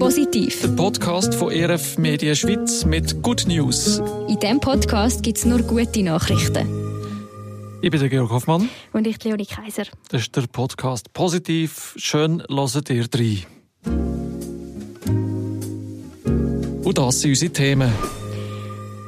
Positiv. Der Podcast von ERF Media Schweiz mit Good News. In diesem Podcast gibt es nur gute Nachrichten. Ich bin der Georg Hoffmann. Und ich, Leonie Kaiser. Das ist der Podcast Positiv. Schön, hört ihr rein. Und das sind unsere Themen.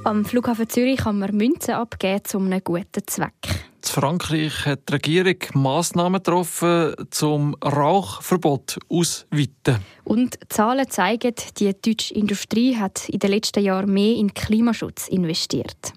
Am Flughafen Zürich kann man Münzen abgeben zu einem guten Zweck. Frankreich hat die Regierung Massnahmen getroffen, zum Rauchverbot auszuweiten. Und Zahlen zeigen, die deutsche Industrie hat in den letzten Jahren mehr in Klimaschutz investiert.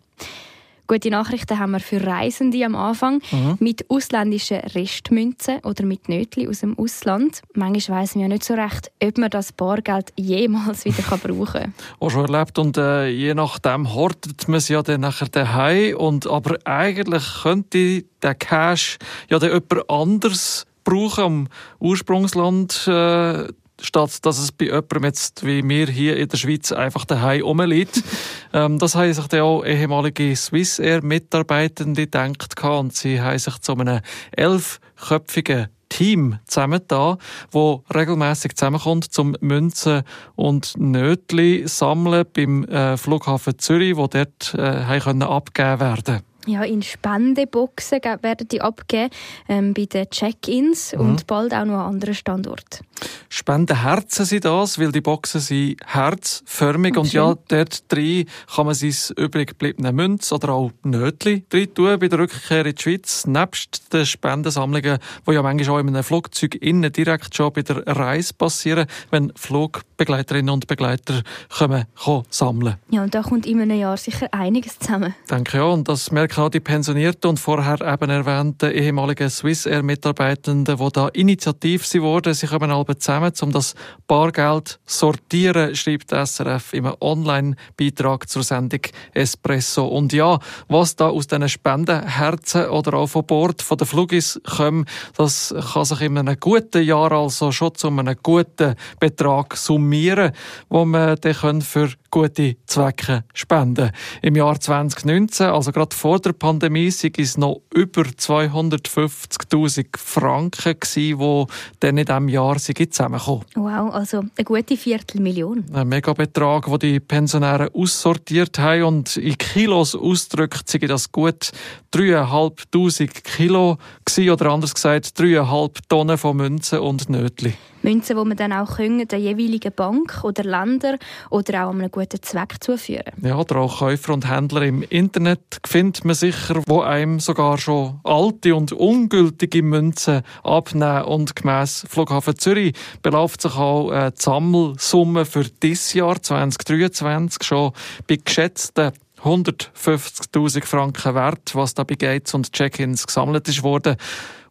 Gute Nachrichten haben wir für Reisende am Anfang mhm. mit ausländischen Restmünzen oder mit Nötli aus dem Ausland. Manchmal weiss man ja nicht so recht, ob man das Bargeld jemals wieder brauchen kann. Auch schon erlebt und äh, je nachdem hortet man es ja dann nachher daheim und aber eigentlich könnte der Cash ja dann jemand anders brauchen, am Ursprungsland äh, statt dass es bei jemandem jetzt wie mir hier in der Schweiz einfach daheim rumliegt. ähm, das haben sich dann auch ehemalige Swissair-Mitarbeitende gedacht und sie haben sich zu einem elfköpfigen Team zusammengetan, wo regelmäßig zusammenkommt, zum Münzen und Nötli sammeln beim äh, Flughafen Zürich, wo dort äh, können abgegeben werden ja, in Spendeboxen werden die abgegeben ähm, bei den Check-ins mhm. und bald auch noch an anderen Standorten. Spendenherzen sind das, weil die Boxen sind herzförmig oh, und ja, dort drin kann man sein übrig gebliebene Münz oder auch Nötli drin tun bei der Rückkehr in die Schweiz, nebst den Spendensammlungen, die ja manchmal auch in einem Flugzeug innen direkt schon bei der Reise passieren, wenn Flugbegleiterinnen und Begleiter kommen, kommen sammeln. Ja, und da kommt in einem Jahr sicher einiges zusammen. Denke ja, und das merken auch die pensionierten und vorher eben erwähnten ehemaligen Swissair-Mitarbeitenden, die da initiativ sind worden. Sie kommen alle zusammen, um das Bargeld sortieren, schreibt SRF im Online-Beitrag zur Sendung Espresso. Und ja, was da aus diesen Spendenherzen oder auch von Bord von der Flugis kommt, das kann sich in einem guten Jahr also schon zu einem guten Betrag summieren, wo man dann für gute Zwecke spenden Im Jahr 2019, also gerade vor der Pandemie, sind es noch über 250.000 Franken gewesen, die dann in diesem Jahr zusammengekommen Wow, also eine gute Viertelmillion. Ein Megabetrag, den die Pensionäre aussortiert haben und in Kilos ausdrückt, sind das gut 3'500 Kilo gewesen, oder anders gesagt 3,5 Tonnen von Münzen und Nötli. Münzen, die man dann auch können, der jeweiligen Bank oder Länder oder auch einem guten Zweck zuführen. Ja, oder auch Käufer und Händler im Internet findet man sicher, wo einem sogar schon alte und ungültige Münzen abnehmen. Und gemäss Flughafen Zürich beläuft sich auch die Sammelsumme für dieses Jahr 2023 schon bei geschätzten 150.000 Franken wert, was da bei Gates und Check-ins gesammelt ist worden.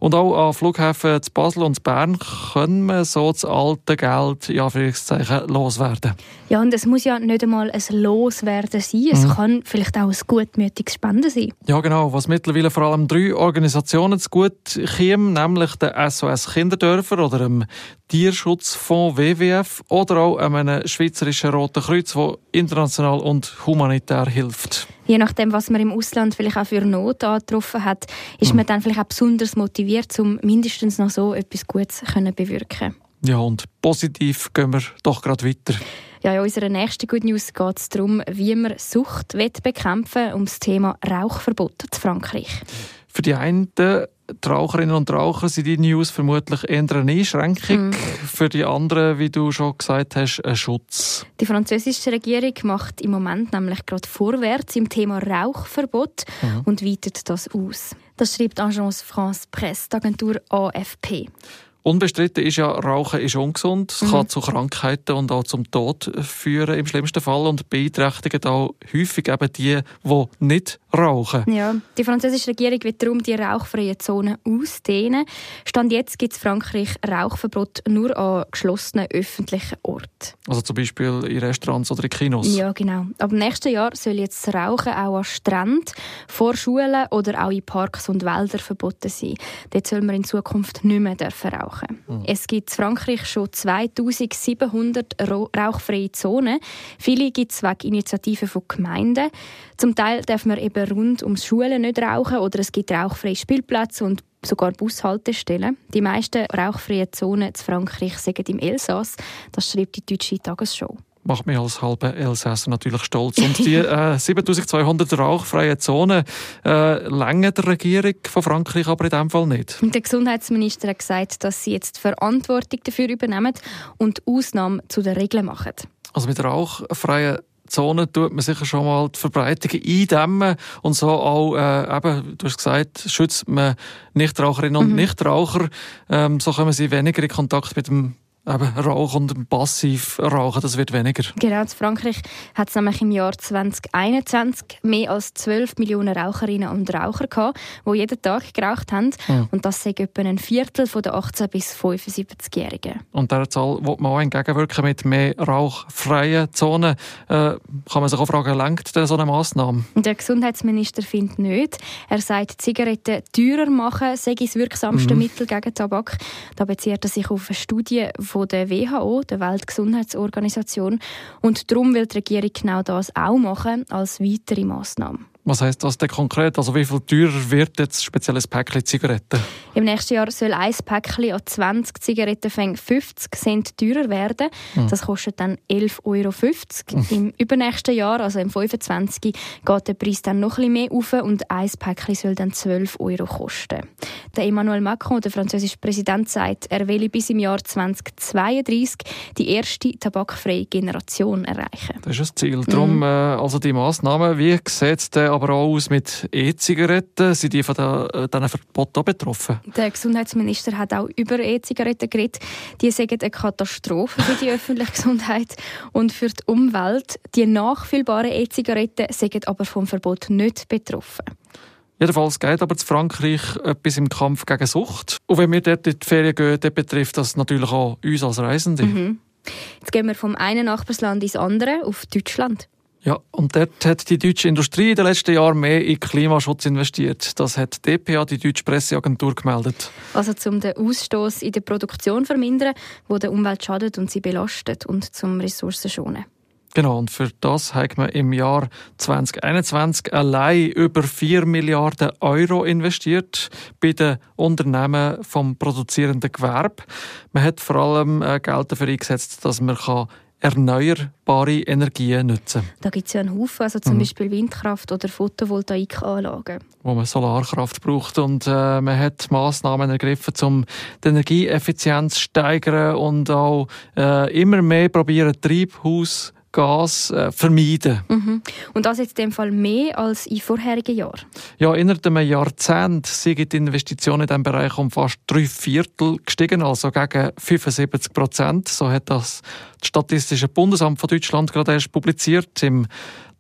Und auch an Flughäfen zu Basel und zu Bern können wir so das alte Geld ja, loswerden. Ja, und es muss ja nicht einmal ein Loswerden sein. Es mhm. kann vielleicht auch ein gutmütiges Spenden sein. Ja, genau. Was mittlerweile vor allem drei Organisationen zu gut kämen, nämlich der SOS Kinderdörfer oder dem Tierschutzfonds WWF oder auch einem Schweizerischen Roten Kreuz, der international und humanitär hilft je nachdem, was man im Ausland vielleicht auch für Not angetroffen hat, ist mhm. man dann vielleicht auch besonders motiviert, um mindestens noch so etwas Gutes zu bewirken. Ja, und positiv gehen wir doch gerade weiter. Ja, in unserer nächsten Good News geht es darum, wie man Sucht bekämpfen will, um das Thema Rauchverbot in Frankreich. Für die einen die Raucherinnen und Raucher sind die News vermutlich eher eine Einschränkung. Mm. Für die anderen, wie du schon gesagt hast, ein Schutz. Die französische Regierung macht im Moment nämlich gerade vorwärts im Thema Rauchverbot mhm. und weitet das aus. Das schreibt Agence France Presse, die Agentur AFP. Unbestritten ist ja, Rauchen ist ungesund. Es mhm. kann zu Krankheiten und auch zum Tod führen im schlimmsten Fall und beeinträchtigt auch häufig eben die, die nicht rauchen. Ja, die französische Regierung wird darum die rauchfreie Zone ausdehnen. Stand jetzt gibt es Frankreich Rauchverbot nur an geschlossenen öffentlichen Orten. Also zum Beispiel in Restaurants oder in Kinos? Ja, genau. Ab nächsten Jahr soll jetzt das Rauchen auch an Stränden, vor Schulen oder auch in Parks und Wäldern verboten sein. Dort soll man in Zukunft nicht mehr rauchen rauchen. Mhm. Es gibt in Frankreich schon 2700 rauchfreie Zonen. Viele gibt es wegen Initiativen von Gemeinden. Zum Teil darf man eben rund ums Schulen nicht rauchen oder es gibt rauchfreie Spielplätze und sogar Bushaltestellen. Die meisten rauchfreien Zonen in Frankreich sind im Elsass. Das schreibt die deutsche Tagesschau macht mich als halber Elsässer natürlich stolz. Und die äh, 7200 rauchfreie Zonen äh, länger der Regierung von Frankreich aber in dem Fall nicht. Der Gesundheitsminister hat gesagt, dass sie jetzt Verantwortung dafür übernehmen und Ausnahmen zu den Regeln machen. Also mit rauchfreien Zonen tut man sicher schon mal die Verbreitung eindämmen und so auch, äh, eben, du hast gesagt, schützt man Nichtraucherinnen und mhm. Nichtraucher, ähm, so kommen sie weniger in Kontakt mit dem eben Rauch und passiv Rauchen, das wird weniger. Genau, in Frankreich hat es nämlich im Jahr 2021 mehr als 12 Millionen Raucherinnen und Raucher gehabt, die jeden Tag geraucht haben. Ja. Und das sind etwa ein Viertel der 18- bis 75-Jährigen. Und dieser Zahl will man auch entgegenwirken mit mehr rauchfreien Zonen. Äh, kann man sich auch fragen, lenkt denn so eine Massnahme? Der Gesundheitsminister findet nicht. Er sagt, Zigaretten teurer machen sei das wirksamste mhm. Mittel gegen Tabak. Da bezieht er sich auf eine Studie, von der WHO, der Weltgesundheitsorganisation. Und darum will die Regierung genau das auch machen als weitere Massnahme. Was heißt das denn konkret? Also wie viel teurer wird jetzt speziell ein Päckchen Zigaretten? Im nächsten Jahr soll ein Päckchen an 20 Zigarettenfängen 50 Cent teurer werden. Mhm. Das kostet dann 11,50 Euro. Mhm. Im übernächsten Jahr, also im 25, geht der Preis dann noch ein bisschen mehr auf und ein Päckchen soll dann 12 Euro kosten. Der Emmanuel Macron, der französische Präsident, sagt, er will bis im Jahr 2032 die erste tabakfreie Generation erreichen. Das ist das Ziel. Darum, mhm. äh, also die Massnahmen, wie sieht es aber auch aus mit E-Zigaretten? Sind die von äh, diesen Verboten betroffen? Der Gesundheitsminister hat auch über E-Zigaretten geredet. Die sagen eine Katastrophe für die öffentliche Gesundheit und für die Umwelt. Die nachfüllbaren E-Zigaretten sind aber vom Verbot nicht betroffen. Jedenfalls geht aber zu Frankreich etwas im Kampf gegen Sucht. Und wenn wir dort in die Ferien gehen, dann betrifft das natürlich auch uns als Reisende. Mhm. Jetzt gehen wir vom einen Nachbarsland ins andere, auf Deutschland. Ja, und dort hat die deutsche Industrie in den letzten Jahren mehr in Klimaschutz investiert. Das hat die DPA, die deutsche Presseagentur, gemeldet. Also zum den Ausstoß in der Produktion vermindern, wo der Umwelt schadet und sie belastet und zum Ressourcen schonen. Genau, und für das hat man im Jahr 2021 allein über 4 Milliarden Euro investiert bei den Unternehmen vom produzierenden Gewerbe. Man hat vor allem äh, Geld dafür eingesetzt, dass man erneuerbare Energien nutzen. Da gibt es ja einen Haufen, also zum mhm. Beispiel Windkraft oder Photovoltaikanlagen. Wo man Solarkraft braucht und äh, man hat Massnahmen ergriffen, um die Energieeffizienz zu steigern und auch äh, immer mehr probieren Treibhaus Gas äh, vermeiden. Mhm. Und das jetzt in dem Fall mehr als in vorherigen Jahren? Ja, innerhalb einem Jahrzehnt sind die Investitionen in diesem Bereich um fast drei Viertel gestiegen, also gegen 75 Prozent. So hat das das Statistische Bundesamt von Deutschland gerade erst publiziert. Im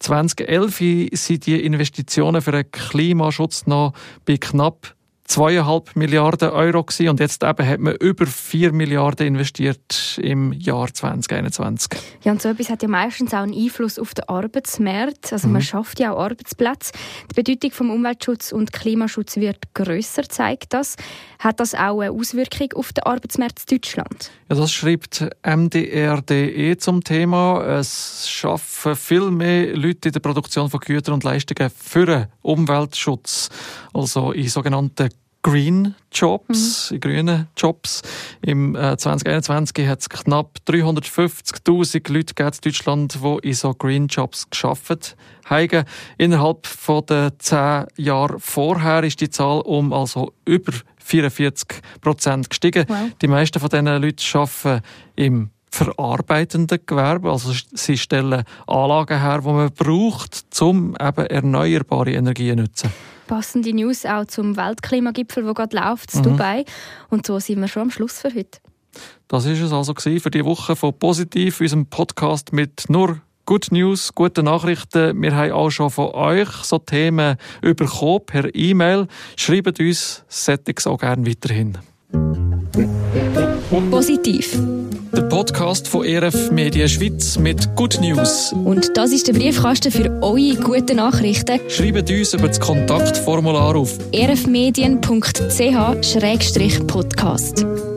2011 sind die Investitionen für den Klimaschutz noch bei knapp zweieinhalb Milliarden Euro gewesen und jetzt eben hat man über vier Milliarden investiert im Jahr 2021. Ja, und so etwas hat ja meistens auch einen Einfluss auf den Arbeitsmarkt. Also mhm. man schafft ja auch Arbeitsplätze. Die Bedeutung vom Umweltschutz und Klimaschutz wird grösser, zeigt das. Hat das auch eine Auswirkung auf den Arbeitsmarkt in Deutschland? Ja, das schreibt MDR.de zum Thema. Es schaffen viel mehr Leute in der Produktion von Gütern und Leistungen für den Umweltschutz, also in sogenannten Green Jobs, mhm. grünen Jobs. Im äh, 2021 hat es knapp 350.000 Leute in Deutschland, die in so Green Jobs geschafft haben. Innerhalb von den zehn Jahren vorher ist die Zahl um also über 44 Prozent gestiegen. Wow. Die meisten von diesen Leuten arbeiten im verarbeitenden Gewerbe. Also sie stellen Anlagen her, die man braucht, um eben erneuerbare Energien zu nutzen passende News auch zum Weltklimagipfel, der gerade läuft in mhm. Dubai. Und so sind wir schon am Schluss für heute. Das ist es also für die Woche von Positiv, unserem Podcast mit nur Good News, gute Nachrichten. Wir haben auch schon von euch so Themen bekommen per E-Mail. Schreibt uns, Settings auch gerne weiterhin. Positiv der Podcast von ERF Media Schweiz mit Good News. Und das ist der Briefkasten für eure guten Nachrichten. Schreibt uns über das Kontaktformular auf erfmedien.ch-podcast.